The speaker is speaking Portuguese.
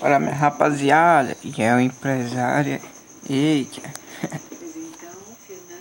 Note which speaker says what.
Speaker 1: para minha rapaziada que é o empresário. Eita.